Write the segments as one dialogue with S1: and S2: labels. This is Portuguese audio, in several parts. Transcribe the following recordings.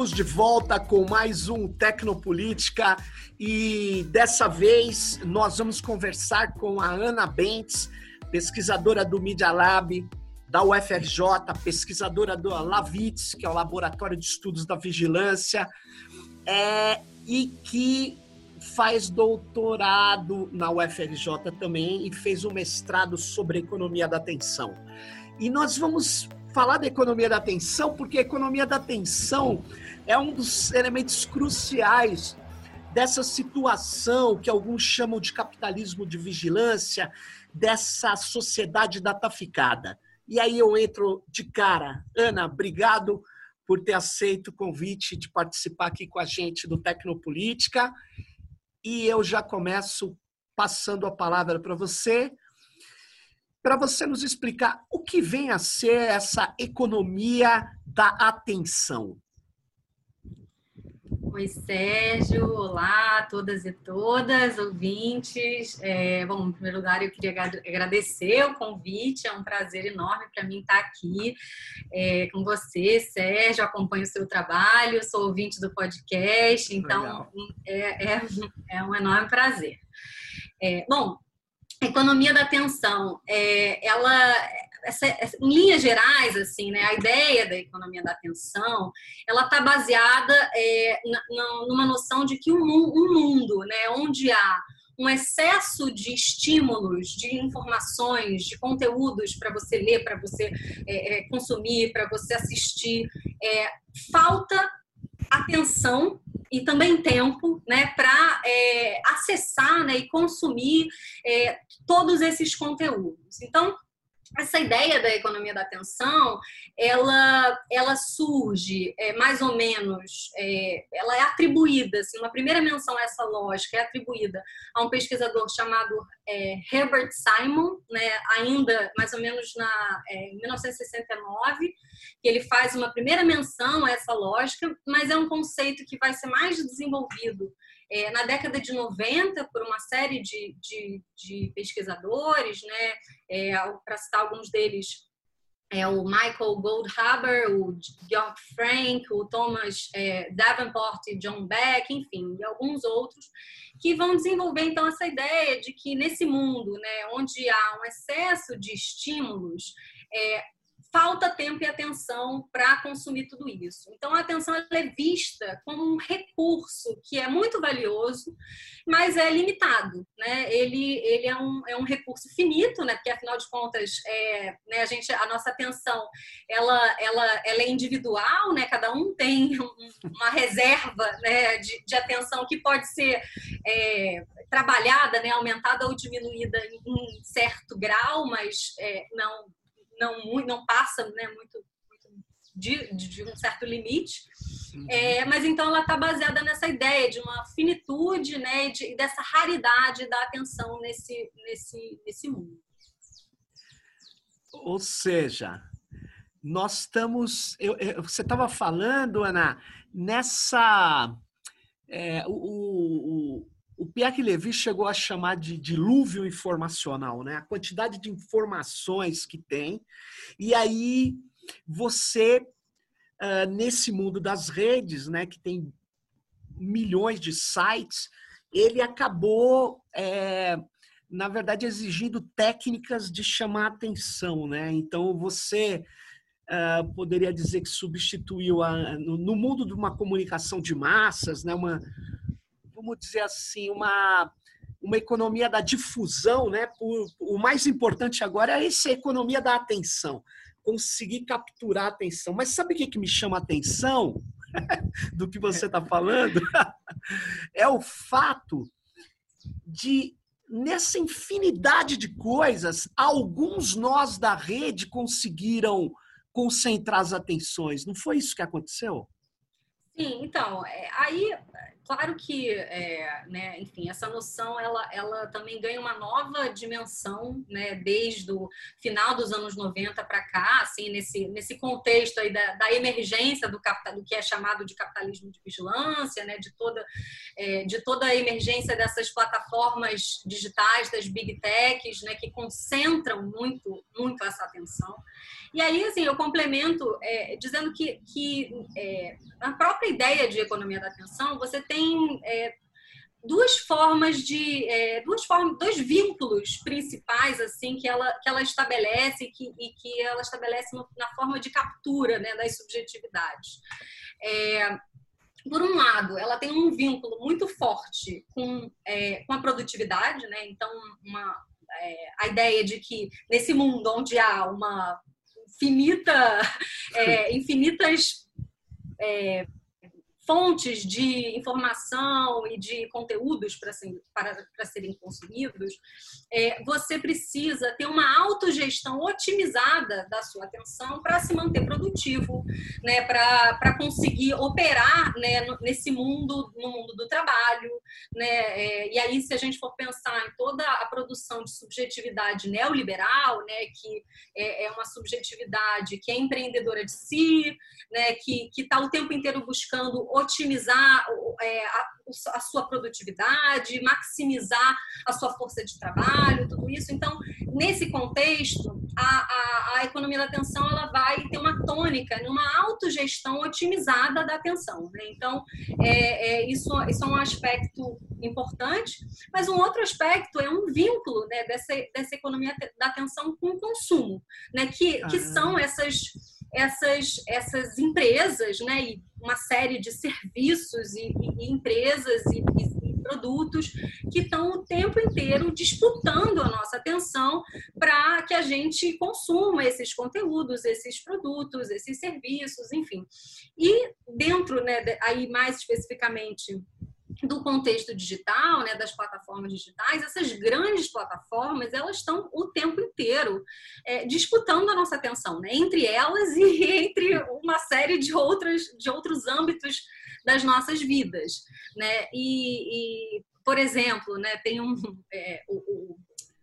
S1: Estamos de volta com mais um Tecnopolítica e dessa vez nós vamos conversar com a Ana Bentes, pesquisadora do Media Lab da UFRJ, pesquisadora do Lavitz, que é o Laboratório de Estudos da Vigilância, é, e que faz doutorado na UFRJ também e fez um mestrado sobre economia da atenção. E nós vamos falar da economia da atenção, porque a economia da atenção é um dos elementos cruciais dessa situação que alguns chamam de capitalismo de vigilância, dessa sociedade dataficada. E aí eu entro de cara. Ana, obrigado por ter aceito o convite de participar aqui com a gente do Tecnopolítica. E eu já começo passando a palavra para você para você nos explicar o que vem a ser essa economia da atenção.
S2: Oi, Sérgio. Olá a todas e todas, ouvintes. É, bom, em primeiro lugar, eu queria agradecer o convite. É um prazer enorme para mim estar aqui é, com você, Sérgio. Acompanho o seu trabalho, sou ouvinte do podcast, então é, é, é, um enorme prazer. É, bom, economia da atenção, é, ela, essa, em linhas gerais, assim, né, a ideia da economia da atenção, ela está baseada é, na, numa noção de que um, um mundo, né, onde há um excesso de estímulos, de informações, de conteúdos para você ler, para você é, é consumir, para você assistir, é, falta atenção e também tempo né, para é, acessar né, e consumir é, todos esses conteúdos. Então, essa ideia da economia da atenção, ela, ela surge é, mais ou menos, é, ela é atribuída, assim, uma primeira menção a essa lógica é atribuída a um pesquisador chamado é, Herbert Simon, né, ainda mais ou menos na, é, em 1969, que ele faz uma primeira menção a essa lógica, mas é um conceito que vai ser mais desenvolvido é, na década de 90 por uma série de, de, de pesquisadores, né, é, para citar alguns deles, é, o Michael Goldhaber, o Georg Frank, o Thomas é, Davenport e John Beck, enfim, e alguns outros, que vão desenvolver então essa ideia de que nesse mundo, né, onde há um excesso de estímulos, é, falta tempo e atenção para consumir tudo isso. Então, a atenção é vista como um recurso que é muito valioso, mas é limitado. Né? Ele, ele é, um, é um recurso finito, né? porque, afinal de contas, é, né, a, gente, a nossa atenção ela, ela, ela é individual, né? cada um tem uma reserva né, de, de atenção que pode ser é, trabalhada, né, aumentada ou diminuída em certo grau, mas é, não não, muito, não passa né, muito, muito de, de, um certo limite. Uhum. É, mas então ela está baseada nessa ideia de uma finitude né, e, de, dessa raridade da atenção nesse, nesse, nesse mundo.
S1: Ou seja, nós estamos. Eu, eu, você estava falando, Ana, nessa. É, o, o Pierre Levy chegou a chamar de dilúvio informacional, né? A quantidade de informações que tem. E aí você, uh, nesse mundo das redes, né, que tem milhões de sites, ele acabou, é, na verdade, exigindo técnicas de chamar atenção, né? Então você uh, poderia dizer que substituiu a, no, no mundo de uma comunicação de massas, né? Uma, vamos dizer assim, uma, uma economia da difusão, né? O, o mais importante agora é essa economia da atenção, conseguir capturar a atenção. Mas sabe o que, que me chama a atenção do que você está falando? é o fato de, nessa infinidade de coisas, alguns nós da rede conseguiram concentrar as atenções. Não foi isso que aconteceu?
S2: Sim, então, é, aí claro que, é, né, enfim, essa noção ela, ela também ganha uma nova dimensão, né, desde o final dos anos 90 para cá, assim, nesse, nesse contexto aí da, da emergência do, capital, do que é chamado de capitalismo de vigilância, né, de toda, é, de toda a emergência dessas plataformas digitais, das big techs, né, que concentram muito, muito essa atenção. E aí, assim, eu complemento é, dizendo que, que é, na própria ideia de economia da atenção, você tem é, duas formas de é, duas formas dois vínculos principais assim que ela que ela estabelece que, e que ela estabelece na forma de captura né, das subjetividades. É, por um lado ela tem um vínculo muito forte com, é, com a produtividade né então uma, é, a ideia de que nesse mundo onde há uma infinita é, infinitas é, fontes de informação e de conteúdos para, ser, para, para serem consumidos, é, você precisa ter uma autogestão otimizada da sua atenção para se manter produtivo, né, para conseguir operar né, nesse mundo, no mundo do trabalho. Né, é, e aí, se a gente for pensar em toda a produção de subjetividade neoliberal, né, que é, é uma subjetividade que é empreendedora de si, né, que está o tempo inteiro buscando otimizar é, a, a, sua produtividade, maximizar a sua força de trabalho, tudo isso. Então, nesse contexto, a, a, a economia da atenção ela vai ter uma tônica numa autogestão otimizada da atenção. Né? Então, é, é, isso, isso é um aspecto importante, mas um outro aspecto é um vínculo né, dessa, dessa economia da atenção com o consumo, né, que, que são essas essas, essas empresas, né, e uma série de serviços e, e empresas e, e, produtos que estão o tempo inteiro disputando a nossa atenção para que a gente consuma esses conteúdos, esses produtos, esses serviços, enfim. E dentro, né, aí mais especificamente do contexto digital, né, das plataformas digitais, essas grandes plataformas, elas estão o tempo inteiro é, disputando a nossa atenção, né, entre elas e entre uma série de, outras, de outros âmbitos das nossas vidas, né, e, e por exemplo, né, tem um, é, o,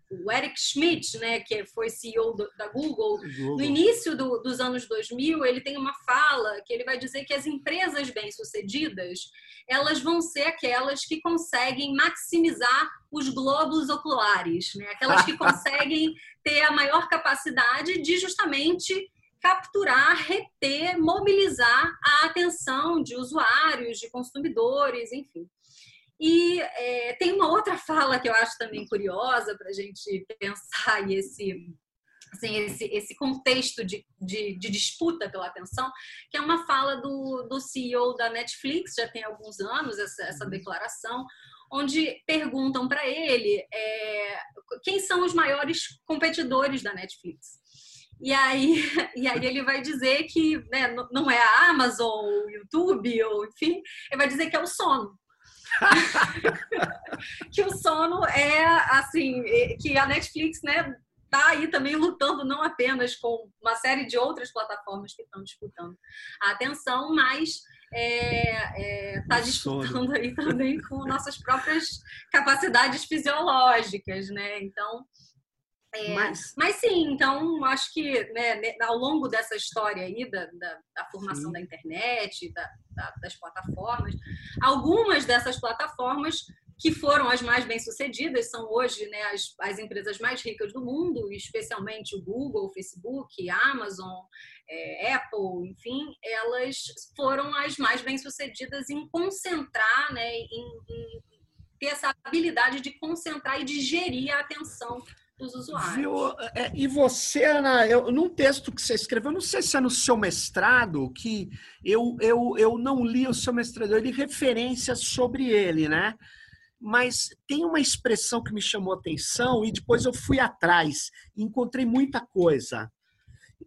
S2: o Eric Schmidt, né, que foi CEO do, da Google, Google, no início do, dos anos 2000, ele tem uma fala que ele vai dizer que as empresas bem-sucedidas, elas vão ser aquelas que conseguem maximizar os globos oculares, né? aquelas que conseguem ter a maior capacidade de justamente capturar, reter, mobilizar a atenção de usuários, de consumidores, enfim. E é, tem uma outra fala que eu acho também curiosa para a gente pensar esse, assim, esse, esse contexto de, de, de, disputa pela atenção, que é uma fala do, do CEO da Netflix, já tem alguns anos essa, essa uhum. declaração, onde perguntam para ele é, quem são os maiores competidores da Netflix. E aí, e aí ele vai dizer que né, não é a Amazon, o YouTube, ou enfim, ele vai dizer que é o sono. que o sono é assim, que a Netflix, né, tá aí também lutando não apenas com uma série de outras plataformas que estão disputando a atenção, mas está é, é, tá disputando aí também com nossas próprias capacidades fisiológicas, né? Então, é, mas... mas sim, então acho que né, ao longo dessa história aí da, da, da formação sim. da internet, da, da, das plataformas, algumas dessas plataformas que foram as mais bem-sucedidas são hoje né, as, as empresas mais ricas do mundo, especialmente o Google, o Facebook, Amazon, é, Apple, enfim, elas foram as mais bem-sucedidas em concentrar, né, em, em ter essa habilidade de concentrar e de gerir a atenção dos usuários. Viu?
S1: É, e você, Ana, eu, num texto que você escreveu, não sei se é no seu mestrado, que eu, eu, eu não li o seu mestrado, eu li referências sobre ele, né? Mas tem uma expressão que me chamou a atenção e depois eu fui atrás e encontrei muita coisa.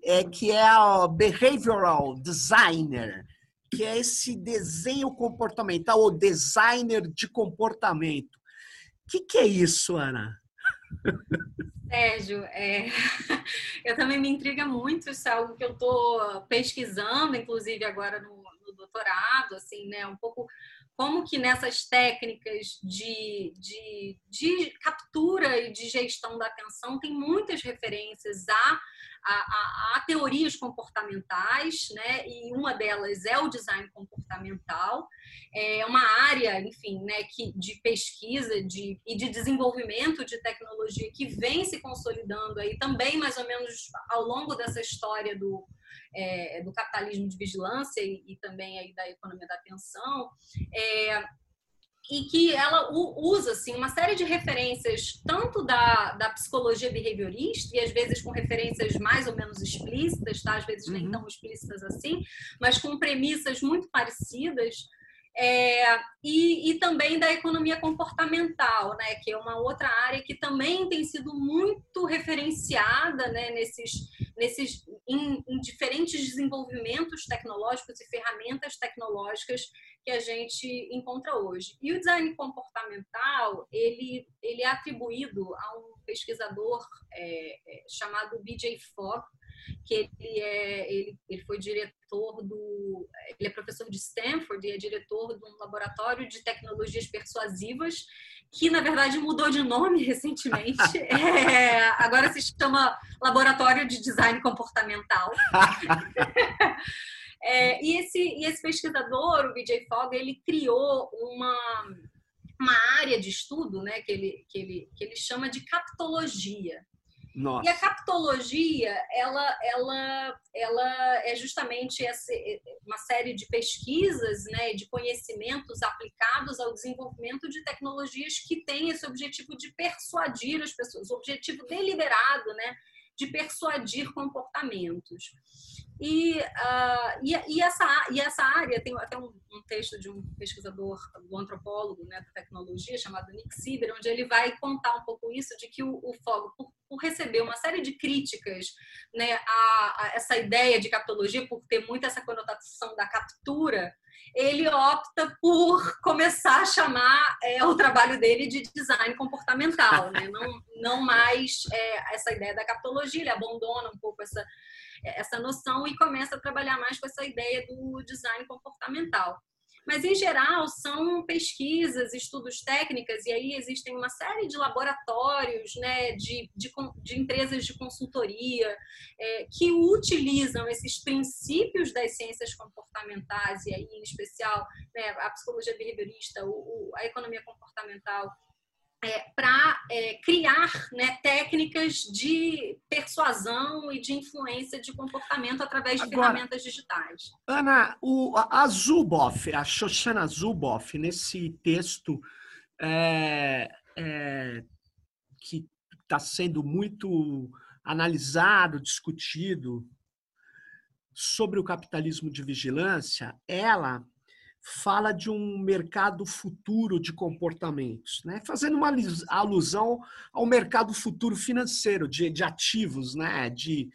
S1: É que é o behavioral designer, que é esse desenho comportamental, ou designer de comportamento. O que, que é isso, Ana?
S2: Sérgio, é... eu também me intriga muito, isso é algo que eu estou pesquisando, inclusive agora no, no doutorado, assim, né? Um pouco como que nessas técnicas de, de, de captura e de gestão da atenção tem muitas referências a a, a, teorias comportamentais, né? E uma delas é o design comportamental, é uma área, enfim, né, que, de pesquisa de, e de desenvolvimento de tecnologia que vem se consolidando aí também mais ou menos ao longo dessa história do, é, do capitalismo de vigilância e, e, também aí da economia da atenção. É, e que ela usa assim, uma série de referências, tanto da, da psicologia behaviorista, e às vezes com referências mais ou menos explícitas, tá? às vezes nem uhum. tão explícitas assim, mas com premissas muito parecidas, é, e, e, também da economia comportamental, né, que é uma outra área que também tem sido muito referenciada né, nesses, nesses em, em diferentes desenvolvimentos tecnológicos e ferramentas tecnológicas que a gente encontra hoje. E o design comportamental ele, ele é atribuído a um pesquisador é, é chamado B.J. Fogg, que ele, é, ele, ele foi diretor do. Ele é professor de Stanford e é diretor de um laboratório de tecnologias persuasivas, que na verdade mudou de nome recentemente. É, agora se chama Laboratório de Design Comportamental. é, e, esse, e esse pesquisador, o Vijay Fogg, ele criou uma, uma área de estudo né, que, ele, que, ele, que ele chama de captologia. Nossa. E a captologia, ela, ela, ela é justamente essa, uma série de pesquisas, né, de conhecimentos aplicados ao desenvolvimento de tecnologias que têm esse objetivo de persuadir as pessoas, o objetivo deliberado, né, de persuadir comportamentos. E, uh, e, e, essa, e essa área, tem até um, um, texto de um pesquisador, do antropólogo né, da tecnologia, chamado Nick Sieber, onde ele vai contar um pouco isso, de que o, o Fogo, por, por, receber uma série de críticas né, a, a, essa ideia de captologia, por ter muito essa conotação da captura, ele opta por começar a chamar é, o trabalho dele de design comportamental, né? não, não mais é, essa ideia da captologia, ele abandona um pouco essa essa noção e começa a trabalhar mais com essa ideia do design comportamental. Mas, em geral, são pesquisas, estudos técnicas, e aí existem uma série de laboratórios, né, de, de, de empresas de consultoria, é, que utilizam esses princípios das ciências comportamentais, e aí, em especial, né, a psicologia behaviorista, o, o, a economia comportamental, é, para é, criar né, técnicas de persuasão e de influência de comportamento através de Agora, ferramentas digitais.
S1: Ana, o, a Zuboff, a Shoshana Zuboff, nesse texto é, é que está sendo muito analisado, discutido sobre o capitalismo de vigilância, ela fala de um mercado futuro de comportamentos, né? fazendo uma alusão ao mercado futuro financeiro de, de ativos, né? de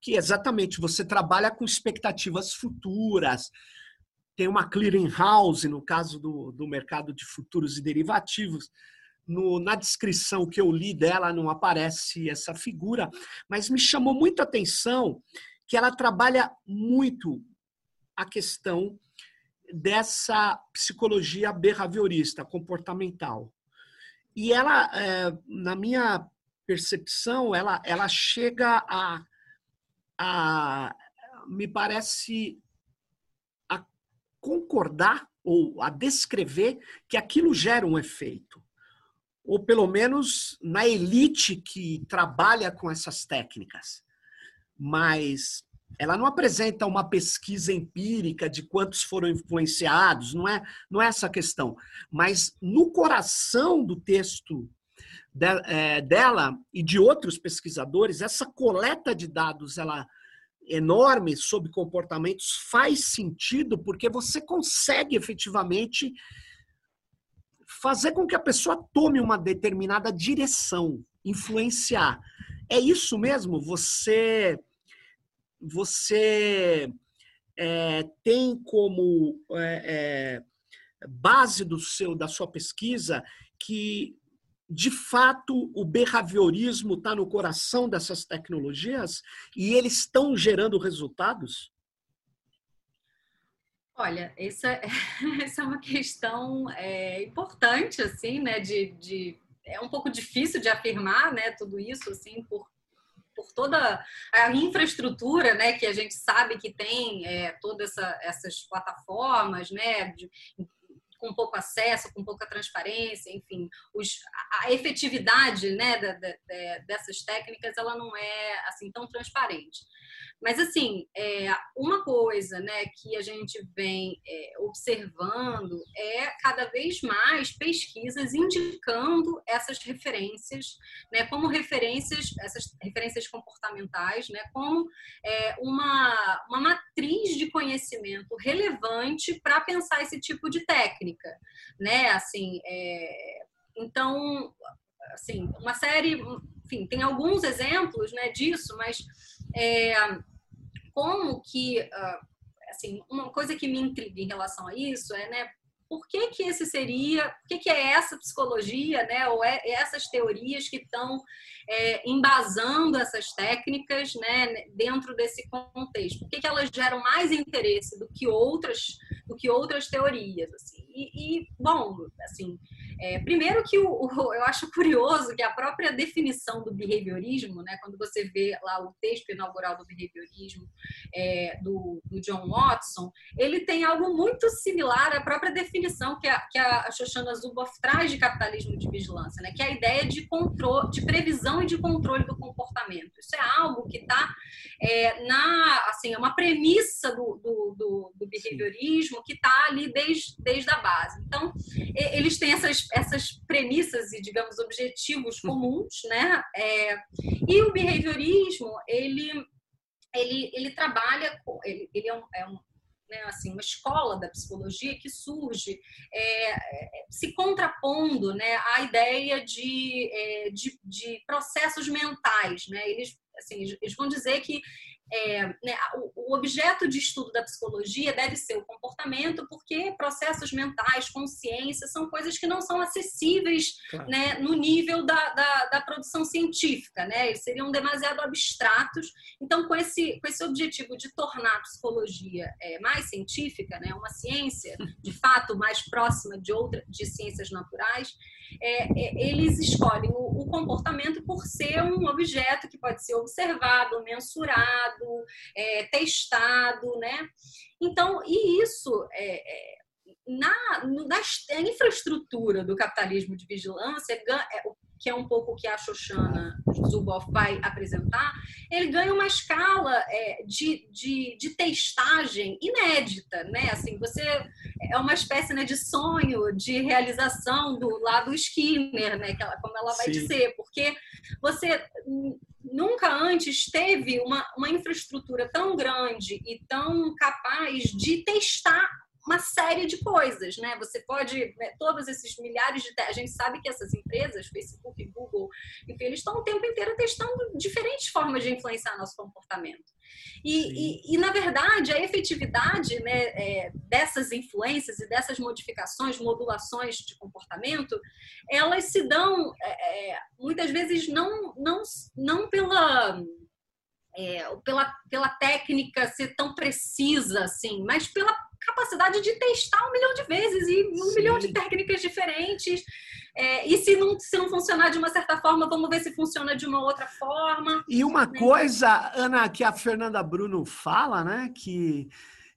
S1: que exatamente você trabalha com expectativas futuras, tem uma clearing house no caso do, do mercado de futuros e derivativos. No, na descrição que eu li dela não aparece essa figura, mas me chamou muito a atenção que ela trabalha muito a questão dessa psicologia behaviorista, comportamental. E ela, é, na minha percepção, ela, ela chega a, a, me parece, a concordar ou a descrever que aquilo gera um efeito. Ou pelo menos na elite que trabalha com essas técnicas. Mas ela não apresenta uma pesquisa empírica de quantos foram influenciados, não é, não é essa a questão. Mas no coração do texto de, é, dela e de outros pesquisadores, essa coleta de dados ela enorme sobre comportamentos faz sentido porque você consegue efetivamente fazer com que a pessoa tome uma determinada direção, influenciar. É isso mesmo? Você você é, tem como é, é, base do seu, da sua pesquisa que, de fato, o behaviorismo está no coração dessas tecnologias e eles estão gerando resultados?
S2: Olha, essa, essa é uma questão é, importante, assim, né? De, de, é um pouco difícil de afirmar, né? Tudo isso, assim, por, por toda a infraestrutura, né? Que a gente sabe que tem é, todas essa, essas plataformas, né? De, com pouco acesso, com pouca transparência, enfim, os, a efetividade né, da, da, dessas técnicas ela não é assim tão transparente. Mas, assim, é, uma coisa né, que a gente vem é, observando é cada vez mais pesquisas indicando essas referências, né, como referências, essas referências comportamentais, né, como é, uma, uma matriz de conhecimento relevante para pensar esse tipo de técnica. Né? Assim, é, então, assim, uma série, enfim, tem alguns exemplos né, disso, mas é, como que, ah, assim, uma coisa que me intriga em relação a isso é, né, por que que esse seria, por que que é essa psicologia, né, ou é essas teorias que estão é, embasando essas técnicas, né, dentro desse contexto? Por que que elas geram mais interesse do que outras, do que outras teorias, assim? E, e bom, assim, é, primeiro que o, o, eu acho curioso que a própria definição do behaviorismo, né, quando você vê lá o texto inaugural do behaviorismo é, do, do, John Watson, ele tem algo muito similar à própria definição que a, que a Shoshana Zuboff traz de capitalismo de vigilância, né, que é a ideia de controle, de previsão e de controle do comportamento. Isso é algo que está é, na, assim, é uma premissa do, do, do, do behaviorismo que está ali desde, desde a base. Então, eles têm essas essas premissas e, digamos, objetivos uhum. comuns, né? É, e o behaviorismo, ele, ele, ele trabalha, ele, ele é um, é um né, assim, uma escola da psicologia que surge é, é, se contrapondo né, à ideia de, é, de, de, processos mentais. Né? Eles, assim, eles vão dizer que é, né, o, o, objeto de estudo da psicologia deve ser o comportamento, porque processos mentais, consciência, são coisas que não são acessíveis claro. né, no nível da, da, da, produção científica, né? Eles seriam demasiado abstratos. Então, com esse, com esse objetivo de tornar a psicologia é, mais científica, né, uma ciência de fato mais próxima de outra de ciências naturais, é, é, eles escolhem o, o, comportamento por ser um objeto que pode ser observado, mensurado, é, testado, né? Então, e isso é, é na, na infraestrutura do capitalismo de vigilância, que é um pouco o que a Shoshana Zuboff vai apresentar, ele ganha uma escala é, de, de, de, testagem inédita, né? Assim, você é uma espécie né, de sonho de realização do lado Skinner, né? Que ela, como ela vai Sim. dizer, porque você nunca antes teve uma, uma infraestrutura tão grande e tão capaz de testar uma série de coisas, né? Você pode, né, todos esses milhares de, a gente sabe que essas empresas, Facebook, Google, enfim, eles estão o tempo inteiro testando diferentes formas de influenciar nosso comportamento. E, e, e, na verdade, a efetividade né, é, dessas influências e dessas modificações, modulações de comportamento, elas se dão é, é muitas vezes não, não, não pela é, pela, pela técnica ser tão precisa assim, mas pela capacidade de testar um milhão de vezes e um Sim. milhão de técnicas diferentes. É, e se não, se não funcionar de uma certa forma, vamos ver se funciona de uma outra forma.
S1: E uma né? coisa, Ana, que a Fernanda Bruno fala, né? Que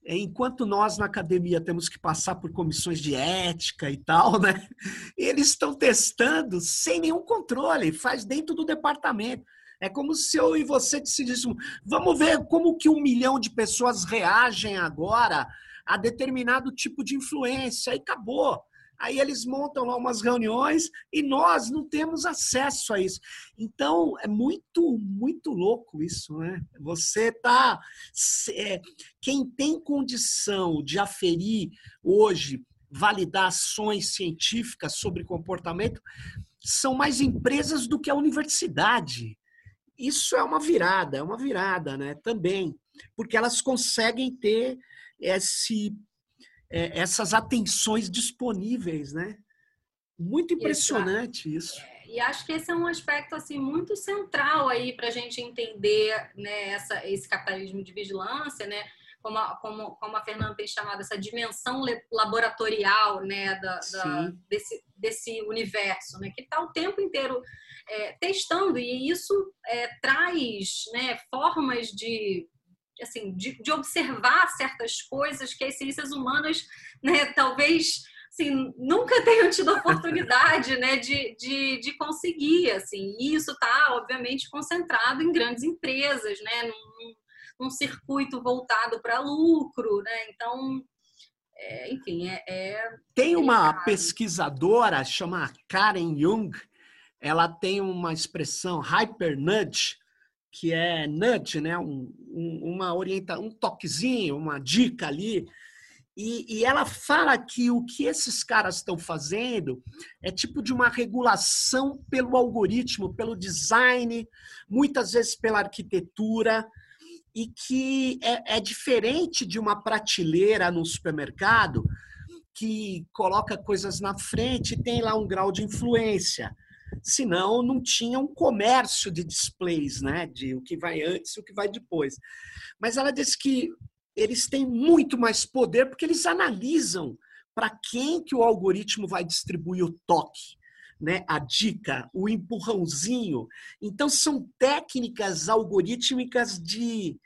S1: enquanto nós na academia temos que passar por comissões de ética e tal, né? Eles estão testando sem nenhum controle, faz dentro do departamento. É como se eu e você decidíssemos, vamos ver como que um milhão de pessoas reagem agora a determinado tipo de influência, e acabou. Aí eles montam lá umas reuniões e nós não temos acesso a isso. Então é muito, muito louco isso, né? Você tá. É, quem tem condição de aferir hoje, validar ações científicas sobre comportamento, são mais empresas do que a universidade. Isso é uma virada, é uma virada, né? Também, porque elas conseguem ter esse, é, essas atenções disponíveis, né? Muito impressionante Exato. isso.
S2: É, e acho que esse é um aspecto assim muito central aí para a gente entender né, essa, esse capitalismo de vigilância, né? como a, como, como a Fernanda tem chamado, essa dimensão laboratorial né, da, da desse, desse universo, né, que está o tempo inteiro é, testando, e isso é, traz né, formas de, assim, de, de, observar certas coisas que as ciências humanas né, talvez assim, nunca tenham tido oportunidade né, de, de, de conseguir. Assim. E isso está, obviamente, concentrado em grandes empresas, né, num, num circuito voltado para lucro. Né? Então, é, enfim, é, é
S1: Tem uma pesquisadora, chama Karen Jung, ela tem uma expressão hyper nudge, que é nudge, né? Um, um, uma orienta, um toquezinho, uma dica ali, e, e, ela fala que o que esses caras estão fazendo é tipo de uma regulação pelo algoritmo, pelo design, muitas vezes pela arquitetura, e que é, é diferente de uma prateleira no supermercado que coloca coisas na frente e tem lá um grau de influência. Senão, não tinha um comércio de displays, né? De o que vai antes e o que vai depois. Mas ela disse que eles têm muito mais poder porque eles analisam para quem que o algoritmo vai distribuir o toque, né? A dica, o empurrãozinho. Então são técnicas algorítmicas de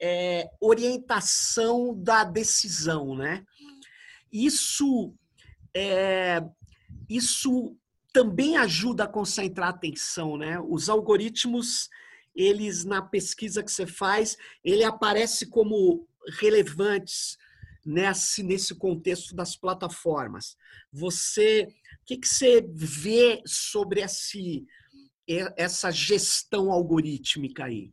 S1: é, orientação da decisão, né? Isso é, isso também ajuda a concentrar a atenção, né? Os algoritmos eles na pesquisa que você faz, ele aparece como relevantes nesse, nesse contexto das plataformas. Você, o que, que você vê sobre esse, essa gestão algorítmica aí?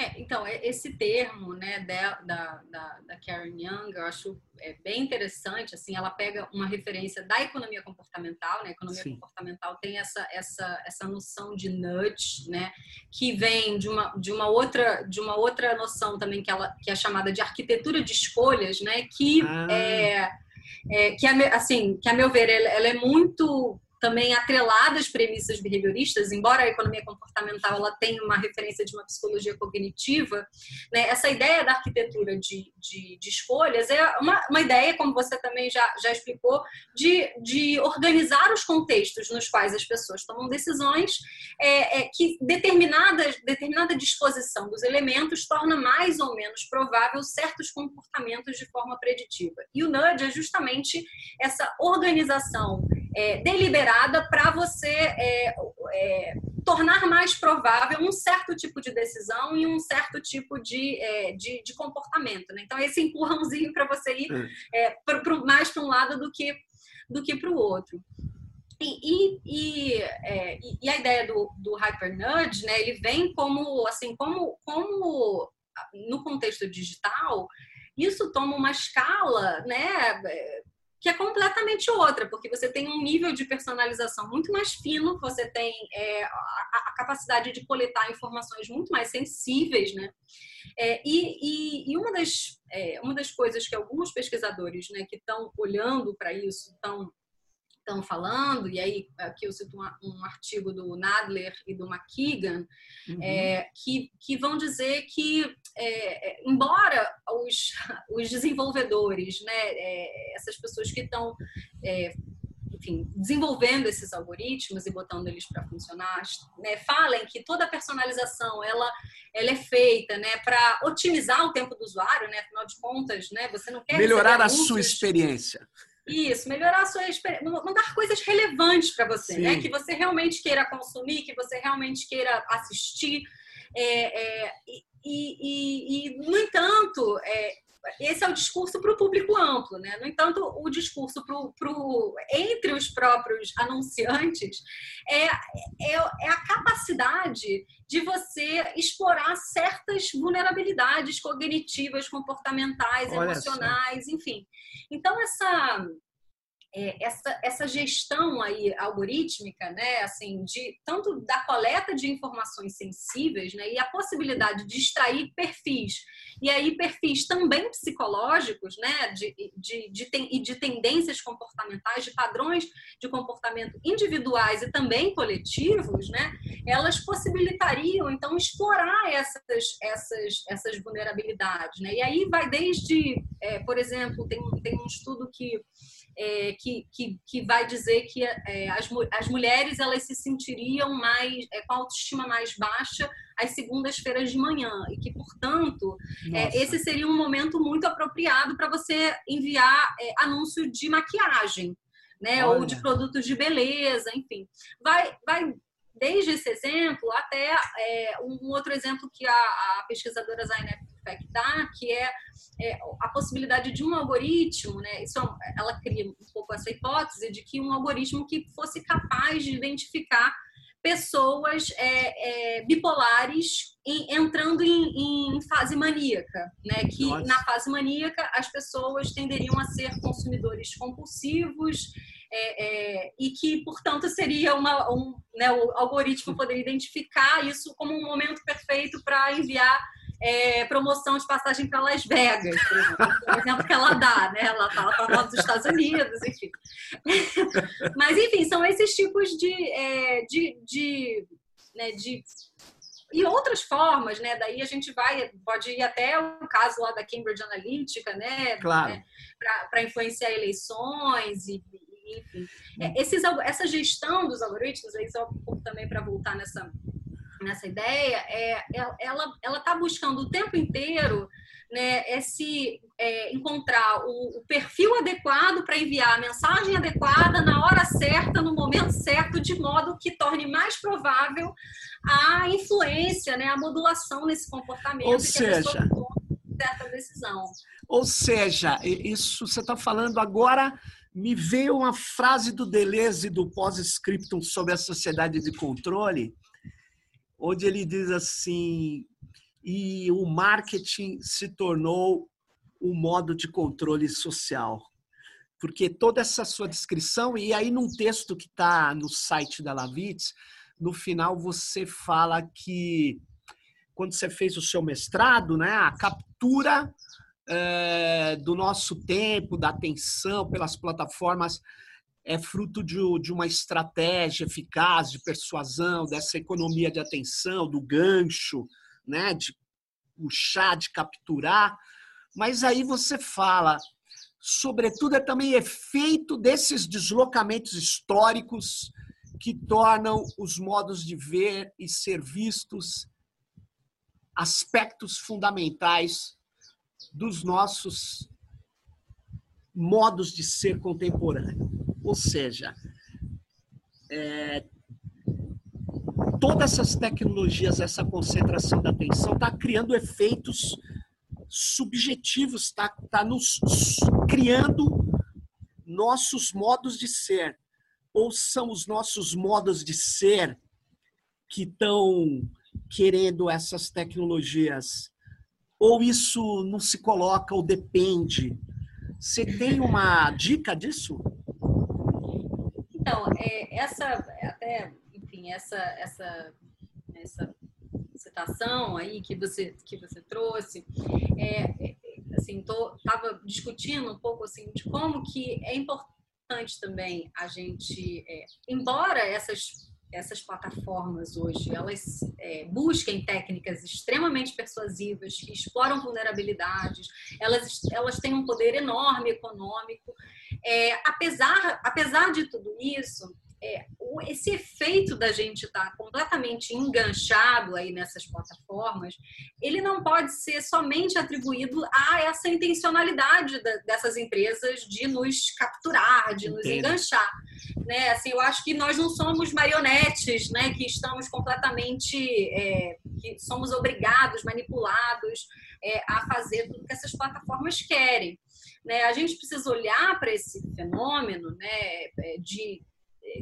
S2: É, então, é, esse termo né, da, da, da, Karen Young, eu acho é bem interessante. Assim, ela pega uma referência da economia comportamental. Né? A economia Sim. comportamental tem essa, essa, essa noção de nudge, né? que vem de uma, de, uma outra, de uma outra noção também, que, ela, que é chamada de arquitetura de escolhas, né? que, ah. é, é, que, a, assim, que, a meu ver, ela, ela é muito também atreladas premissas behavioristas, embora a economia comportamental ela tenha uma referência de uma psicologia cognitiva, né, essa ideia da arquitetura de, de, de escolhas é uma, uma, ideia, como você também já, já explicou, de, de organizar os contextos nos quais as pessoas tomam decisões, é, é, que determinada, determinada disposição dos elementos torna mais ou menos provável certos comportamentos de forma preditiva. E o nudge é justamente essa organização é, deliberada para você é, é, tornar mais provável um certo tipo de decisão e um certo tipo de, é, de, de, comportamento. Né? Então, esse empurrãozinho para você ir hum. é, pra, pra, mais para um lado do que, do que para o outro. E, e, e, é, e, a ideia do, do hyper nudge, né, ele vem como, assim, como, como no contexto digital, isso toma uma escala, né, que é completamente outra, porque você tem um nível de personalização muito mais fino, você tem é, a, a, capacidade de coletar informações muito mais sensíveis, né? É, e, e, e, uma, das, é, uma das coisas que alguns pesquisadores né, que estão olhando para isso, estão estão falando, e aí aqui eu cito um, um artigo do Nadler e do McKeegan, uhum. é, que, que vão dizer que, é, é embora os, os desenvolvedores, né, é, essas pessoas que estão é, enfim, desenvolvendo esses algoritmos e botando eles para funcionar, né, falem que toda a personalização ela, ela é feita, né, para otimizar o tempo do usuário, né, afinal de contas, né, você não quer
S1: melhorar a sua experiência.
S2: Isso, melhorar a sua experiência, mandar coisas relevantes para você, né? Sim. né? Que você realmente queira consumir, que você realmente queira assistir. É, é, e, e, e, no entanto, é, esse é o discurso para o público amplo, né? No entanto, o discurso pro, pro, entre os próprios anunciantes é, é, é, a capacidade de você explorar certas vulnerabilidades cognitivas, comportamentais, Olha emocionais, enfim. Então, essa é, essa, essa gestão aí algorítmica, né, assim, de tanto da coleta de informações sensíveis, né, e a possibilidade de extrair perfis e aí perfis também psicológicos, né, de, de, de, de, de tendências comportamentais, de padrões de comportamento individuais e também coletivos, né, elas possibilitariam então explorar essas essas essas vulnerabilidades, né, e aí vai desde, é, por exemplo, tem tem um estudo que é, que, que, que, vai dizer que é, as, as mulheres elas se sentiriam mais é, com a autoestima mais baixa às segundas-feiras de manhã. E que, portanto, é, esse seria um momento muito apropriado para você enviar é, anúncio de maquiagem, né, ou de produtos de beleza, enfim, vai, vai desde esse exemplo até é, um outro exemplo que a, a pesquisadora Zainab dá, que é, é, a possibilidade de um algoritmo, né? Isso é ela cria um pouco essa hipótese de que um algoritmo que fosse capaz de identificar pessoas é, é, bipolares em, entrando em, em, fase maníaca, né? Que Nossa. na fase maníaca as pessoas tenderiam a ser consumidores compulsivos é, é, e que, portanto, seria uma, um, né, o algoritmo poderia identificar isso como um momento perfeito para enviar é, promoção de passagem para Las Vegas, por exemplo, por exemplo, que ela dá, né? Ela fala para dos Estados Unidos, enfim. Mas, enfim, são esses tipos de, é, de, de, né, de e outras formas, né? Daí a gente vai, pode ir até o caso lá da Cambridge Analytica, né?
S1: Claro. né?
S2: Para influenciar eleições e, enfim. É, esses, essa gestão dos algoritmos, aí só um pouco também para voltar nessa nessa ideia, é, é ela ela está buscando o tempo inteiro né, esse é, encontrar o, o, perfil adequado para enviar a mensagem adequada na hora certa, no momento certo, de modo que torne mais provável a influência, né, a modulação nesse comportamento.
S1: Ou seja,
S2: certa decisão.
S1: Ou seja, isso você está falando agora. Me veio uma frase do Deleuze do pós-scriptum sobre a sociedade de controle, onde ele diz assim: e o marketing se tornou o modo de controle social. Porque toda essa sua descrição, e aí num texto que está no site da Lavitz, no final você fala que quando você fez o seu mestrado, né, a captura é, do nosso tempo, da atenção pelas plataformas, é fruto de, de uma estratégia eficaz de persuasão, dessa economia de atenção, do gancho, né, de puxar, de capturar. Mas aí você fala, sobretudo, é também efeito desses deslocamentos históricos que tornam os modos de ver e ser vistos aspectos fundamentais dos nossos modos de ser contemporâneo. Ou seja, é, todas essas tecnologias, essa concentração da atenção está criando efeitos subjetivos, está tá nos criando nossos modos de ser. Ou são os nossos modos de ser que estão querendo essas tecnologias? Ou isso não se coloca ou depende? Você tem uma dica disso?
S2: Então, é, essa, até, enfim, essa, essa, essa citação aí que você, que você trouxe, é, é assim, tô, discutindo um pouco, assim, de como que é importante também a gente, é, embora essas essas plataformas hoje elas é, busquem técnicas extremamente persuasivas que exploram vulnerabilidades elas elas têm um poder enorme econômico é, apesar, apesar de tudo isso, é, esse efeito da gente estar tá completamente enganchado aí nessas plataformas, ele não pode ser somente atribuído a essa intencionalidade da, dessas empresas de nos capturar, de nos enganchar, né? Assim, eu acho que nós não somos marionetes, né? Que estamos completamente, é, que somos obrigados, manipulados é, a fazer tudo que essas plataformas querem. Né? A gente precisa olhar para esse fenômeno né, é, de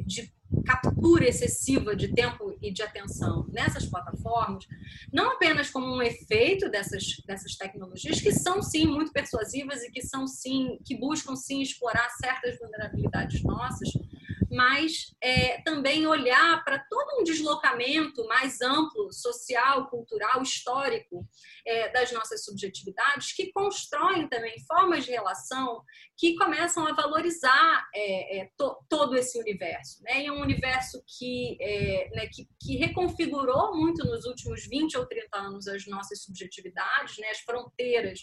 S2: de captura excessiva de tempo e de atenção nessas plataformas, não apenas como um efeito dessas, dessas tecnologias, que são sim muito persuasivas e que são sim, que buscam sim explorar certas vulnerabilidades nossas, mas é, também olhar para todo um deslocamento mais amplo, social, cultural, histórico é, das nossas subjetividades, que constroem também formas de relação que começam a valorizar é, é to, todo esse universo. Né? E é um universo que, é, né, que, que, reconfigurou muito nos últimos 20 ou 30 anos as nossas subjetividades, né? as fronteiras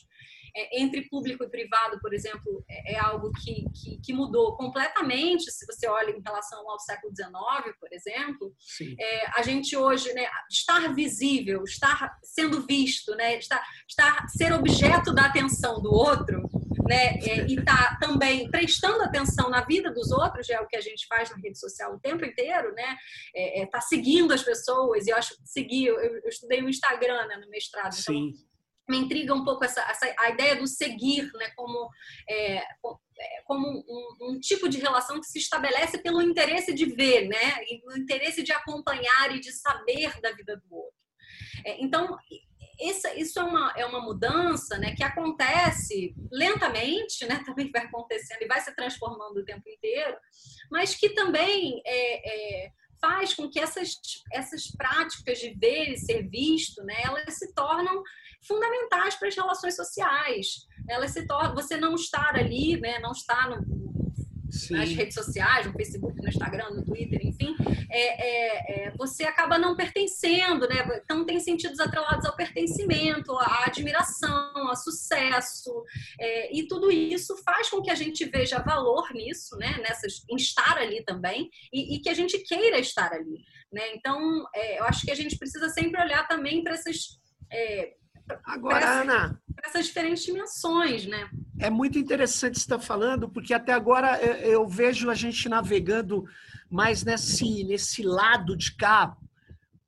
S2: é, entre público e privado, por exemplo, é, é algo que, que, que, mudou completamente, se você olha em relação ao século XIX, por exemplo. É, a gente hoje, né, estar visível, estar sendo visto, né, estar, estar, ser objeto da atenção do outro, né, é, e estar tá também prestando atenção na vida dos outros, é o que a gente faz na rede social o tempo inteiro, né, é, é tá seguindo as pessoas, e eu acho seguir, eu, eu estudei o Instagram né, no mestrado, então
S1: Sim.
S2: então me intriga um pouco essa, essa a ideia do seguir, né, como é, é, como um, um, tipo de relação que se estabelece pelo interesse de ver, né, o interesse de acompanhar e de saber da vida do outro. É, então essa, isso é uma, é uma mudança né, que acontece lentamente, né, também vai acontecendo e vai se transformando o tempo inteiro, mas que também é, é faz com que essas, essas práticas de ver e ser visto, né, elas se tornam fundamentais para as relações sociais. Elas se tornam, você não estar ali, né, não estar no, nas redes sociais, no Facebook, no Instagram, no Twitter, enfim, é, é, é, você acaba não pertencendo, né? Então tem sentidos atrelados ao pertencimento, à admiração, a sucesso, é, e tudo isso faz com que a gente veja valor nisso, né? Nessas, em estar ali também, e, e que a gente queira estar ali, né? Então, é, eu acho que a gente precisa sempre olhar também para essas é,
S1: Agora, Ana.
S2: Essas diferentes dimensões, né?
S1: É muito interessante estar falando, porque até agora eu vejo a gente navegando mais nesse, nesse lado de cá,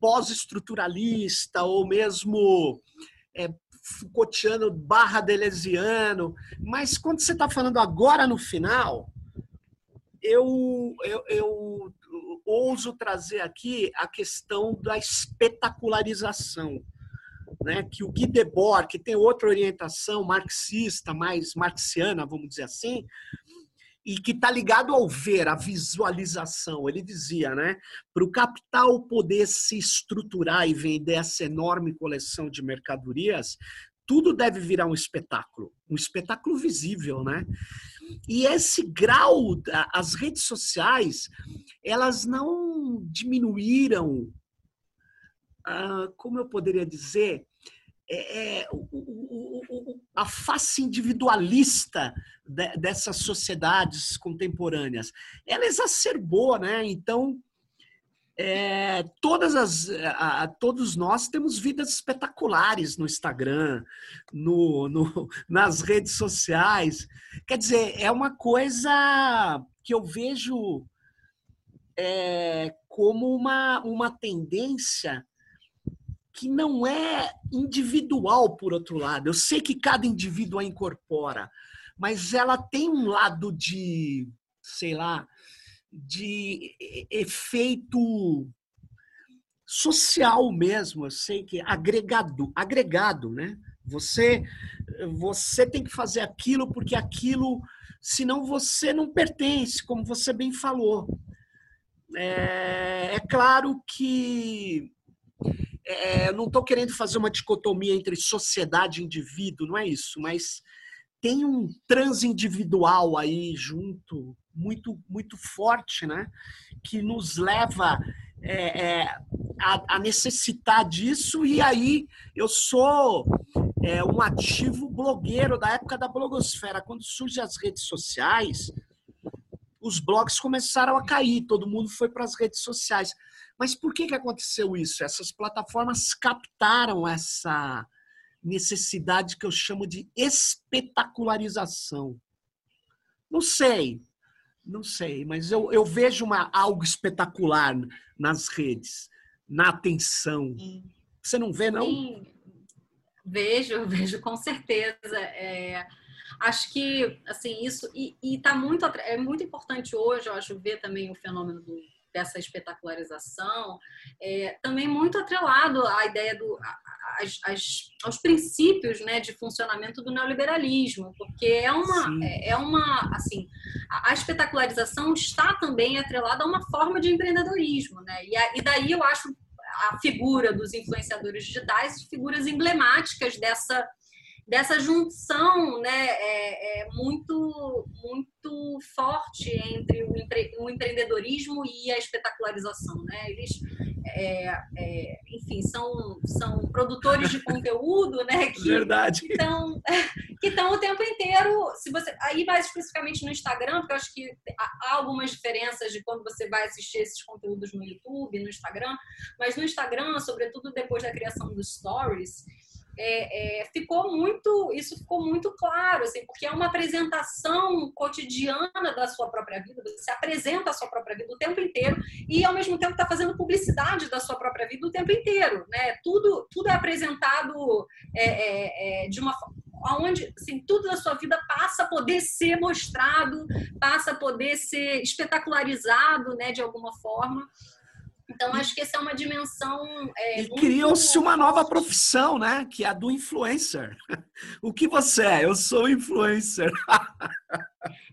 S1: pós-estruturalista, ou mesmo é, Foucaultiano barra deleuziano. Mas quando você está falando agora no final, eu, eu, eu ouso trazer aqui a questão da espetacularização né, que o Guy Debord, que tem outra orientação marxista, mais marxiana, vamos dizer assim, e que está ligado ao ver, à visualização. Ele dizia, né, para o capital poder se estruturar e vender essa enorme coleção de mercadorias, tudo deve virar um espetáculo, um espetáculo visível, né? E esse grau, as redes sociais, elas não diminuíram ah, como eu poderia dizer, é, é, o, o, o, a face individualista de, dessas sociedades contemporâneas. Ela exacerbou, né? Então, é, todas as, a, todos nós temos vidas espetaculares no Instagram, no, no, nas redes sociais. Quer dizer, é uma coisa que eu vejo é, como uma, uma tendência que não é individual, por outro lado. Eu sei que cada indivíduo a incorpora, mas ela tem um lado de, sei lá, de efeito social mesmo. Eu sei que agregado, agregado, né? Você, você tem que fazer aquilo porque aquilo, senão você não pertence, como você bem falou. É, é claro que é, não estou querendo fazer uma dicotomia entre sociedade e indivíduo, não é isso, mas tem um transindividual aí junto, muito, muito forte, né? Que nos leva é, é, a, a, necessitar disso, e aí eu sou é, um ativo blogueiro da época da blogosfera. Quando surgem as redes sociais, os blogs começaram a cair, todo mundo foi para as redes sociais. Mas por que, que aconteceu isso? Essas plataformas captaram essa necessidade que eu chamo de espetacularização. Não sei, não sei, mas eu, eu vejo uma, algo espetacular nas redes, na atenção. Sim. Você não vê, não?
S2: Sim, vejo, vejo com certeza. É, acho que assim isso e, e tá muito é muito importante hoje, eu acho ver também o fenômeno do dessa espetacularização, é, também muito atrelado à ideia do as, aos princípios né, de funcionamento do neoliberalismo, porque é uma é, é uma assim a, a, espetacularização está também atrelada a uma forma de empreendedorismo, né? E, a, e daí eu acho a figura dos influenciadores digitais figuras emblemáticas dessa dessa junção né, é, é muito, muito forte entre o, empre, o, empreendedorismo e a espetacularização. Né? Eles, é, é, enfim, são, são produtores de conteúdo né, que
S1: Verdade.
S2: estão que estão o tempo inteiro. Se você, aí mais especificamente no Instagram, porque eu acho que há algumas diferenças de quando você vai assistir esses conteúdos no YouTube, no Instagram, mas no Instagram, sobretudo depois da criação dos stories, é, é, ficou muito, isso ficou muito claro, assim, porque é uma apresentação cotidiana da sua própria vida, você apresenta a sua própria vida o tempo inteiro e ao mesmo tempo está fazendo publicidade da sua própria vida o tempo inteiro, né? Tudo, tudo é apresentado é, é, é de uma onde assim, tudo da sua vida passa a poder ser mostrado, passa a poder ser espetacularizado, né, de alguma forma. Então, acho que essa é uma dimensão. É,
S1: e criou-se uma nova profissão, né? Que é a do influencer. O que você é? Eu sou influencer.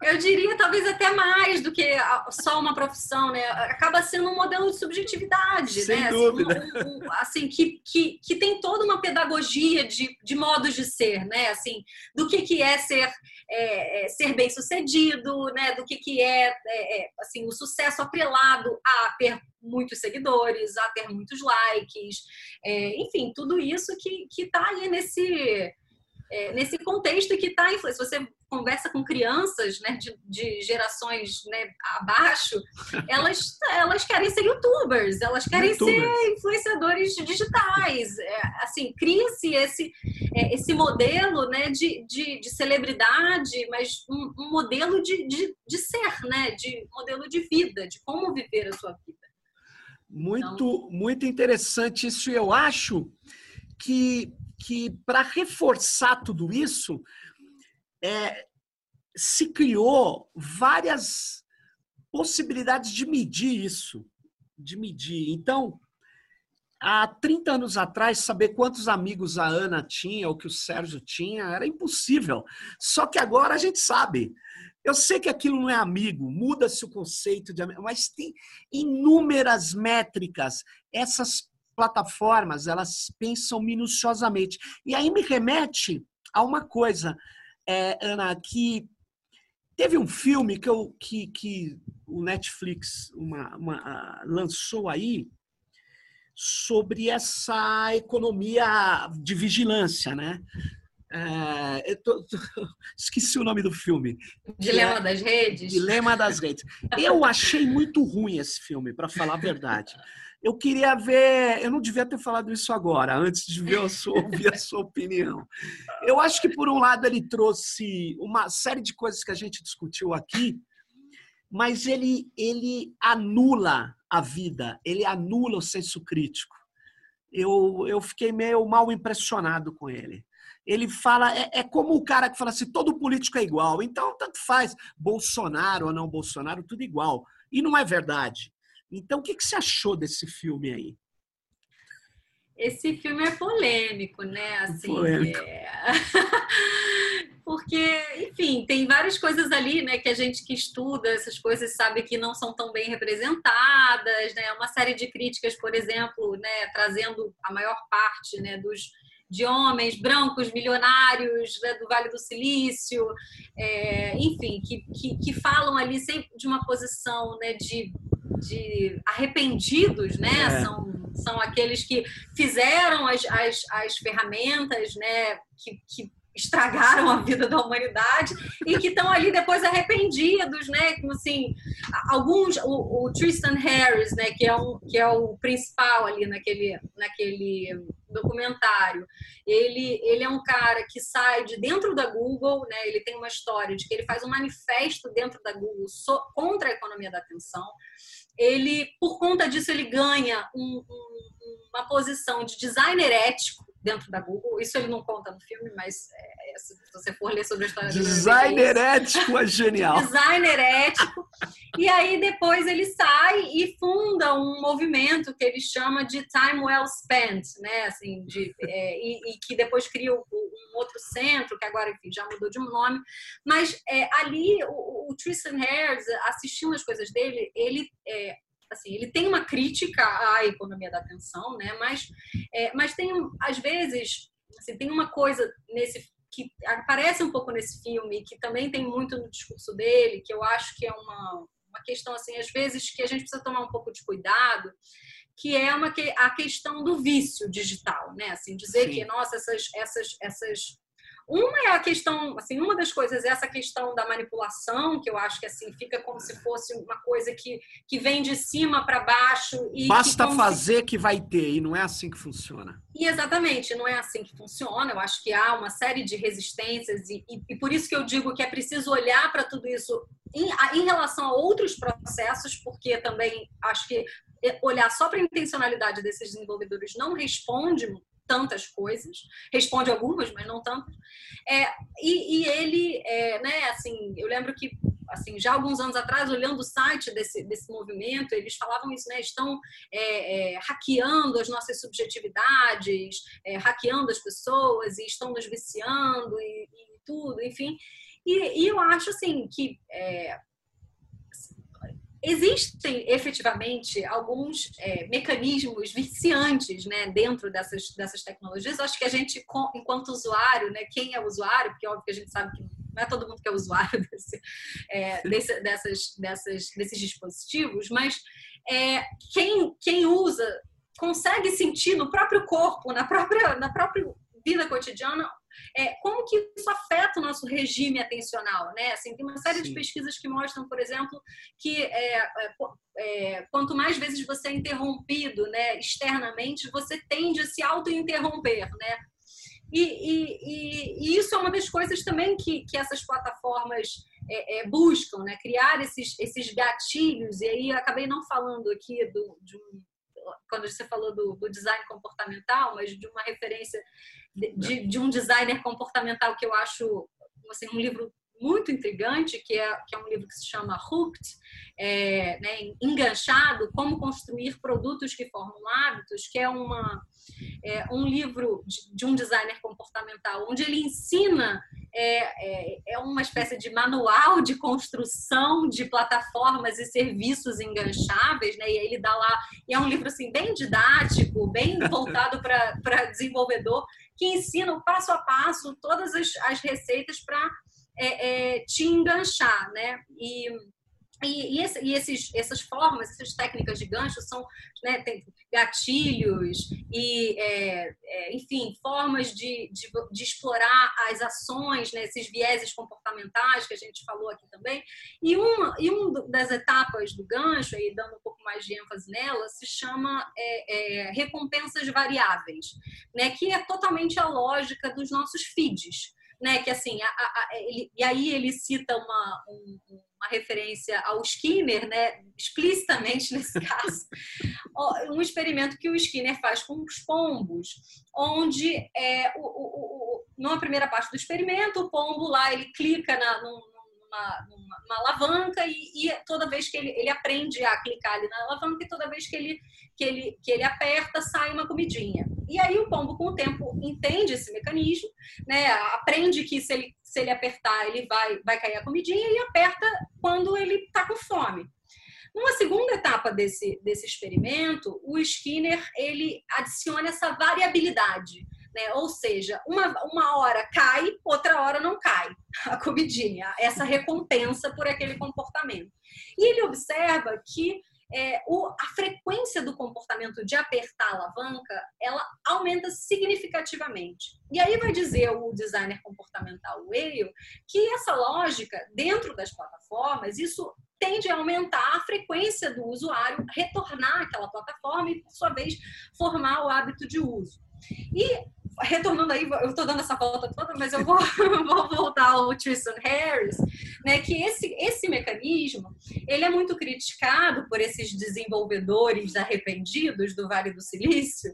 S2: Eu diria talvez até mais do que só uma profissão, né? Acaba sendo um modelo de subjetividade,
S1: Sem
S2: né?
S1: Assim, dúvida.
S2: Um, um, assim que, que, que tem toda uma pedagogia de, de modos de ser, né? Assim, do que, que é ser é, é, ser bem sucedido, né? Do que, que é, é, é assim o sucesso atrelado a ter muitos seguidores, a ter muitos likes, é, enfim, tudo isso que que está aí nesse é, nesse contexto que está. Se você conversa com crianças né, de, de gerações né, abaixo, elas, elas querem ser youtubers, elas querem YouTubers. ser influenciadores digitais. É, assim, cria-se esse, é, esse modelo né, de, de, de celebridade, mas um, um modelo de, de, de ser, né, de modelo de vida, de como viver a sua vida.
S1: Muito, então... muito interessante isso. Eu acho que que para reforçar tudo isso, é, se criou várias possibilidades de medir isso, de medir. Então, há 30 anos atrás, saber quantos amigos a Ana tinha ou que o Sérgio tinha era impossível. Só que agora a gente sabe. Eu sei que aquilo não é amigo, muda-se o conceito de amigo, mas tem inúmeras métricas. Essas plataformas, elas pensam minuciosamente. E aí me remete a uma coisa, é, Ana, que teve um filme que, eu, que, que o Netflix uma, uma, lançou aí sobre essa economia de vigilância, né? É, tô, tô, esqueci o nome do filme.
S2: Dilema é, das Redes.
S1: Dilema das Redes. Eu achei muito ruim esse filme, para falar a verdade eu queria ver. Eu não devia ter falado isso agora, antes de ver a sua, ouvir a sua opinião. Eu acho que, por um lado, ele trouxe uma série de coisas que a gente discutiu aqui, mas ele, ele anula a vida, ele anula o senso crítico. Eu, eu fiquei meio mal impressionado com ele. Ele fala, é, é como o cara que fala assim: todo político é igual, então tanto faz, Bolsonaro ou não Bolsonaro, tudo igual. E não é verdade. Então, o que, que você achou desse filme aí?
S2: Esse filme é polêmico, né? Assim,
S1: polêmico.
S2: É... Porque, enfim, tem várias coisas ali, né, que a gente que estuda essas coisas sabe que não são tão bem representadas, né? Uma série de críticas, por exemplo, né, trazendo a maior parte, né, dos de homens brancos milionários né, do Vale do Silício, é, enfim, que, que, que, falam ali sempre de uma posição né, de de arrependidos, né? É. São, são aqueles que fizeram as, as, as ferramentas, né? Que, que estragaram a vida da humanidade e que estão ali depois arrependidos, né? Como assim, alguns, o, o, Tristan Harris, né? Que é, um, que é o principal ali naquele, naquele documentário. Ele, ele é um cara que sai de dentro da Google, né? Ele tem uma história de que ele faz um manifesto dentro da Google so, contra a economia da atenção ele, por conta disso, ele ganha um, um, uma posição de designer ético, dentro da Google. Isso ele não conta no filme, mas é, se você for ler sobre a história
S1: Designer dele, é ético é genial.
S2: Designer ético. E aí depois ele sai e funda um movimento que ele chama de Time Well Spent, né? Assim, de, é, e, e, que depois cria um outro centro, que agora enfim, já mudou de nome. Mas é, ali o, o Tristan Harris, assistindo as coisas dele, ele é, assim, ele tem uma crítica à economia da atenção, né? Mas, é, mas tem, às vezes, assim, tem uma coisa nesse que aparece um pouco nesse filme, que também tem muito no discurso dele, que eu acho que é uma, uma questão, assim, às vezes que a gente precisa tomar um pouco de cuidado, que é uma, a questão do vício digital, né? Assim, dizer Sim. que, nossa, essas, essas, essas uma é a questão, assim, uma das coisas é essa questão da manipulação, que eu acho que assim fica como se fosse uma coisa que, que vem de cima para baixo e
S1: basta que fazer se... que vai ter e não é assim que funciona.
S2: E exatamente, não é assim que funciona. Eu acho que há uma série de resistências e, e, e por isso que eu digo que é preciso olhar para tudo isso em, em relação a outros processos, porque também acho que olhar só para a intencionalidade desses desenvolvedores não responde tantas coisas, responde algumas, mas não tantas. É, e, e, ele, é, né, assim, eu lembro que, assim, já alguns anos atrás, olhando o site desse, desse movimento, eles falavam isso, né, estão é, é hackeando as nossas subjetividades, é, hackeando as pessoas e estão nos viciando e, e tudo, enfim. E, e, eu acho, assim, que é, existem efetivamente alguns é, mecanismos viciantes né, dentro dessas, dessas tecnologias. Eu acho que a gente, enquanto usuário, né, quem é usuário, porque é óbvio que a gente sabe que não é todo mundo que é usuário desse, é, desse, dessas, dessas, desses dispositivos, mas é, quem, quem usa consegue sentir no próprio corpo, na própria, na própria vida cotidiana, é, como que isso afeta o nosso regime atencional, né? Assim, tem uma série Sim. de pesquisas que mostram, por exemplo, que é, é, é, quanto mais vezes você é interrompido, né, externamente, você tende a se auto-interromper, né? E, e, e, e, isso é uma das coisas também que, que essas plataformas é, é, buscam, né? Criar esses, esses gatilhos. E aí acabei não falando aqui do, de um, quando você falou do, do, design comportamental, mas de uma referência de, de, um designer comportamental que eu acho assim, um livro muito intrigante, que é, que é um livro que se chama Hooked, é, né, Enganchado, Como Construir Produtos que Formam Hábitos, que é, uma, é um livro de, de um designer comportamental, onde ele ensina, é, é, é, uma espécie de manual de construção de plataformas e serviços engancháveis, né, e ele dá lá, e é um livro assim, bem didático, bem voltado para desenvolvedor, que ensina o passo a passo todas as, as receitas para é, é, te enganchar, né? E, e, e, esse, e, esses, essas formas, essas técnicas de gancho são né, gatilhos e, é, é, enfim, formas de, de, de, explorar as ações, né, esses vieses comportamentais que a gente falou aqui também. E uma, e uma das etapas do gancho, aí dando um pouco mais de ênfase nela, se chama é, é, recompensas variáveis, né, que é totalmente a lógica dos nossos feeds né? Que assim, a, a, ele, e aí ele cita uma, um, uma referência ao Skinner, né? Explicitamente nesse caso, um experimento que o Skinner faz com os pombos, onde é, o, o, o, numa primeira parte do experimento, o pombo lá ele clica na, num, numa, numa, alavanca e, e, toda vez que ele, ele aprende a clicar ali na alavanca e toda vez que ele, que, ele, que ele aperta, sai uma comidinha. E aí o pombo, com o tempo, entende esse mecanismo, né? aprende que se ele, se ele apertar, ele vai, vai cair a comidinha e aperta quando ele está com fome. Numa segunda etapa desse, desse experimento, o Skinner ele adiciona essa variabilidade. Né? Ou seja, uma, uma hora cai, outra hora não cai a comidinha, essa recompensa por aquele comportamento. E ele observa que é, o, a frequência do comportamento de apertar a alavanca ela aumenta significativamente. E aí vai dizer o designer comportamental Whale que essa lógica dentro das plataformas isso tende a aumentar a frequência do usuário retornar àquela plataforma e por sua vez formar o hábito de uso. E retornando aí, eu estou dando essa volta toda, mas eu vou, vou voltar ao Tristan Harris, né, que esse, esse mecanismo, ele é muito criticado por esses desenvolvedores arrependidos do Vale do Silício,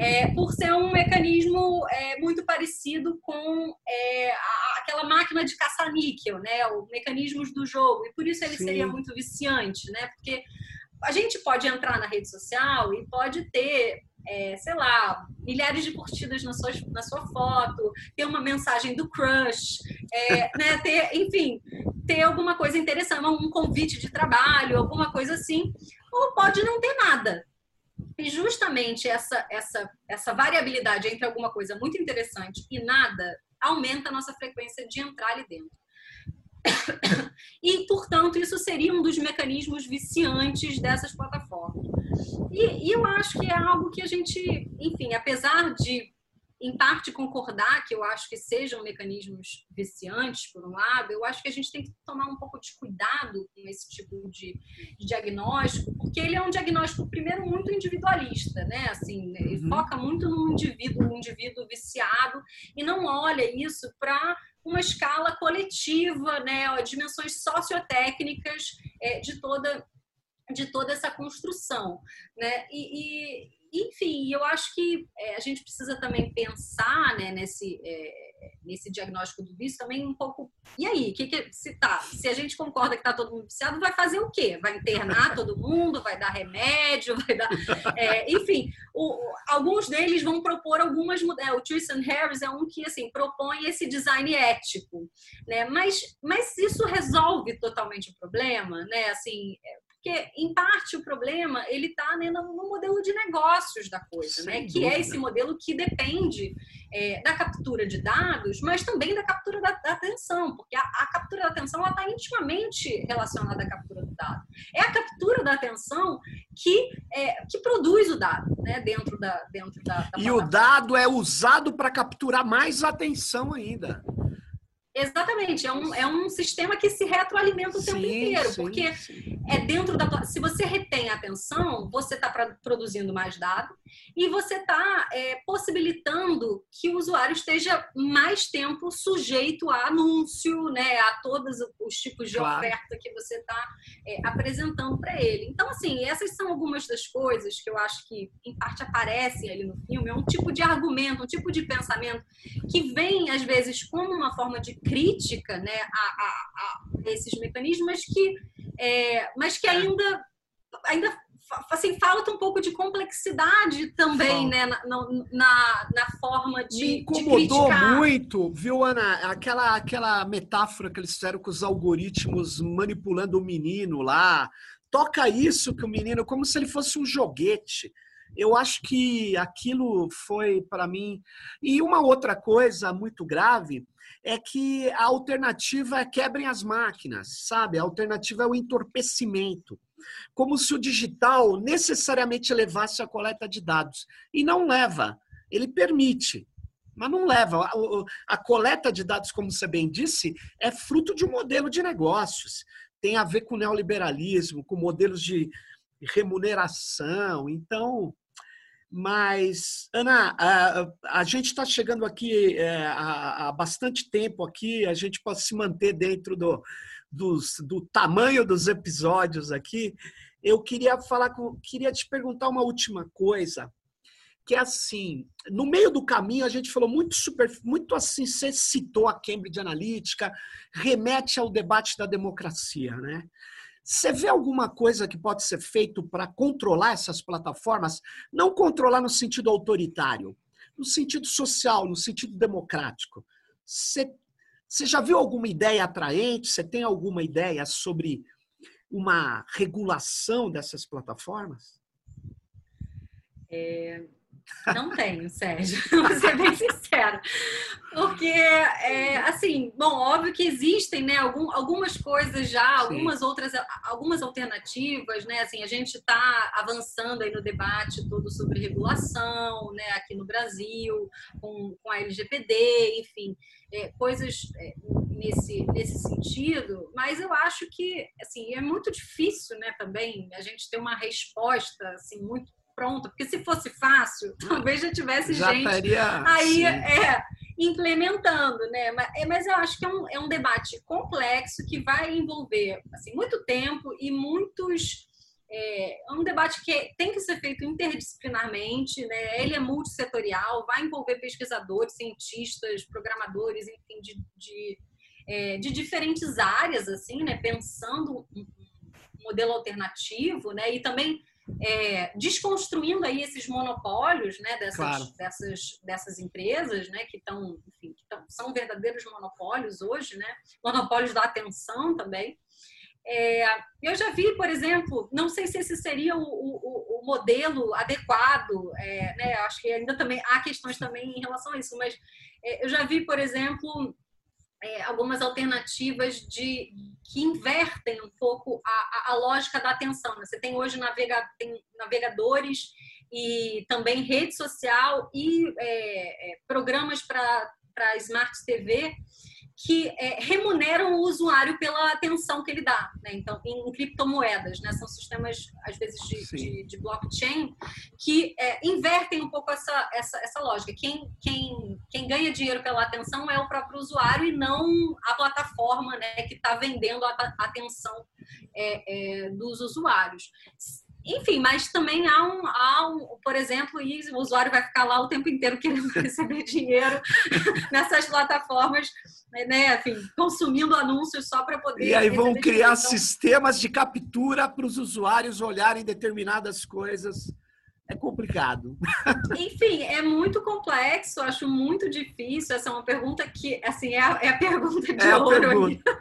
S2: é, por ser um mecanismo é, muito parecido com é, a, aquela máquina de caça-níquel, né? Os mecanismos do jogo. E por isso ele Sim. seria muito viciante, né? Porque a gente pode entrar na rede social e pode ter é, sei lá, milhares de curtidas na sua, na sua foto, ter uma mensagem do crush, é, né, ter, enfim, ter alguma coisa interessante, um convite de trabalho, alguma coisa assim, ou pode não ter nada. E justamente essa, essa, essa variabilidade entre alguma coisa muito interessante e nada aumenta a nossa frequência de entrar ali dentro. E, portanto, isso seria um dos mecanismos viciantes dessas plataformas. E, e, eu acho que é algo que a gente, enfim, apesar de, em parte, concordar que eu acho que sejam mecanismos viciantes, por um lado, eu acho que a gente tem que tomar um pouco de cuidado com esse tipo de, de diagnóstico, porque ele é um diagnóstico, primeiro, muito individualista, né? Assim, ele uhum. foca muito no indivíduo, no indivíduo viciado, e não olha isso para uma escala coletiva, né, dimensões sociotécnicas é, de toda de toda essa construção, né? E, e enfim, eu acho que é, a gente precisa também pensar, né, nesse é, nesse diagnóstico do vício também um pouco. E aí, que, que se tá? Se a gente concorda que está todo mundo viciado, vai fazer o quê? Vai internar todo mundo? Vai dar remédio? Vai dar. É, enfim, o, alguns deles vão propor algumas. É, o Tristan Harris é um que assim propõe esse design ético, né? Mas, mas isso resolve totalmente o problema, né? Assim, é, porque, em parte, o problema ele está né, no modelo de negócios da coisa, né? que é esse modelo que depende é, da captura de dados, mas também da captura da, da atenção, porque a, a, captura da atenção está intimamente relacionada à captura do dado. É a captura da atenção que, é, que produz o dado né, dentro da. Dentro da, da
S1: e o dado é usado para capturar mais atenção ainda.
S2: Exatamente, é um, é um sistema que se retroalimenta o sim, tempo inteiro, sim, porque sim. é dentro da tua, se você retém a atenção, você está produzindo mais dados e você está é, possibilitando que o usuário esteja mais tempo sujeito a anúncio, né, a todos os tipos de claro. oferta que você está é, apresentando para ele. Então, assim, essas são algumas das coisas que eu acho que, em parte, aparecem ali no filme. É um tipo de argumento, um tipo de pensamento que vem, às vezes, como uma forma de crítica né, a, a, a esses mecanismos, mas que, é, mas que ainda, ainda assim, falta um pouco de complexidade também, né, na, na, na, forma de.
S1: Me incomodou de muito, viu, Ana? Aquela, aquela metáfora que eles fizeram com os algoritmos manipulando o menino lá. Toca isso que o menino, como se ele fosse um joguete. Eu acho que aquilo foi para mim. E uma outra coisa muito grave é que a alternativa é quebrem as máquinas, sabe? A alternativa é o entorpecimento. Como se o digital necessariamente levasse a coleta de dados. E não leva, ele permite, mas não leva. A, a coleta de dados, como você bem disse, é fruto de um modelo de negócios. Tem a ver com neoliberalismo, com modelos de remuneração. Então, mas, Ana, a, a gente está chegando aqui é, há, bastante tempo aqui, a gente pode se manter dentro do, dos, do tamanho dos episódios aqui. Eu queria falar com, queria te perguntar uma última coisa, que é assim, no meio do caminho a gente falou muito super, muito assim, você citou a Cambridge Analytica, remete ao debate da democracia, né? Você vê alguma coisa que pode ser feito para controlar essas plataformas? Não controlar no sentido autoritário, no sentido social, no sentido democrático. Você, já viu alguma ideia atraente? Você tem alguma ideia sobre uma regulação dessas plataformas?
S2: É, não tenho, Sérgio, vou ser bem sincera. Porque, é, assim, bom, óbvio que existem, né, algum, algumas coisas já, algumas Sim. outras, algumas alternativas, né, assim, a gente está avançando aí no debate todo sobre regulação, né, aqui no Brasil, com, com a LGPD, enfim, é, coisas é, nesse, nesse sentido, mas eu acho que, assim, é muito difícil, né, também, a gente ter uma resposta, assim, muito pronta, porque se fosse fácil, talvez já tivesse já gente. Estaria, aí, é. implementando, né? Mas, é, mas eu acho que é um, é um debate complexo que vai envolver assim, muito tempo e muitos é, é um debate que tem que ser feito interdisciplinarmente, né? ele é multissetorial, vai envolver pesquisadores, cientistas, programadores, enfim, de, de, é, de diferentes áreas, assim, né? pensando um modelo alternativo, né? e também é, desconstruindo aí esses monopólios né? dessas, claro. dessas, dessas empresas né? que, estão, enfim, que tão, são verdadeiros monopólios hoje, né? monopólios da atenção também. É, eu já vi, por exemplo, não sei se esse seria o, o, o modelo adequado, é, né? Acho que ainda também há questões também em relação a isso, mas é, eu já vi, por exemplo, é, algumas alternativas de que invertem um pouco a, a, a lógica da atenção. Né? Você tem hoje navega, tem navegadores e também rede social e é, é, programas para Smart TV que é, remuneram o usuário pela atenção que ele dá. Né? Então, em, em, criptomoedas, né? são sistemas, às vezes, de, de, de blockchain, que é, invertem um pouco essa, essa, essa lógica. Quem, quem, quem ganha dinheiro pela atenção é o próprio usuário e não a plataforma né, que está vendendo a atenção é, é, dos usuários. Enfim, mas também há um, há um, por exemplo, e o usuário vai ficar lá o tempo inteiro querendo receber dinheiro nessas plataformas, né? Enfim, consumindo anúncios só para poder.
S1: E aí vão criar dinheiro. sistemas de captura para os usuários olharem determinadas coisas. É complicado.
S2: Enfim, é muito complexo, acho muito difícil. Essa é uma pergunta que, assim, é a, é a pergunta de é ouro. Pergunta.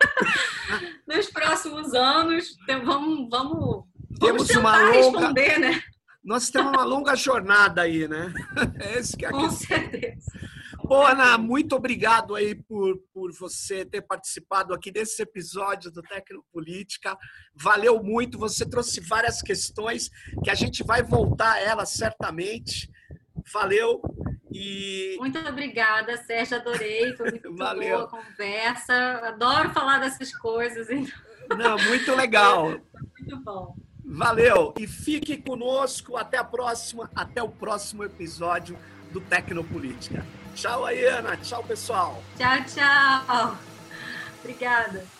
S2: Nos próximos anos, então, vamos, vamos
S1: temos uma longa. Responder, né? Nós temos uma longa jornada aí, né? É esse que é
S2: Com certeza.
S1: Ana, muito obrigado aí por, por você ter participado aqui desse episódio do Tecnopolítica. Valeu muito, você trouxe várias questões que a gente vai voltar a elas certamente. Valeu. E...
S2: Muito obrigada, Sérgio. Adorei. Foi muito Valeu. boa a conversa. Adoro falar dessas coisas.
S1: Não, muito legal.
S2: Muito bom.
S1: Valeu e fique conosco até a próxima, até o próximo episódio do Tecnopolítica. Tchau, Ana. Tchau, pessoal.
S2: Tchau, tchau. Obrigada.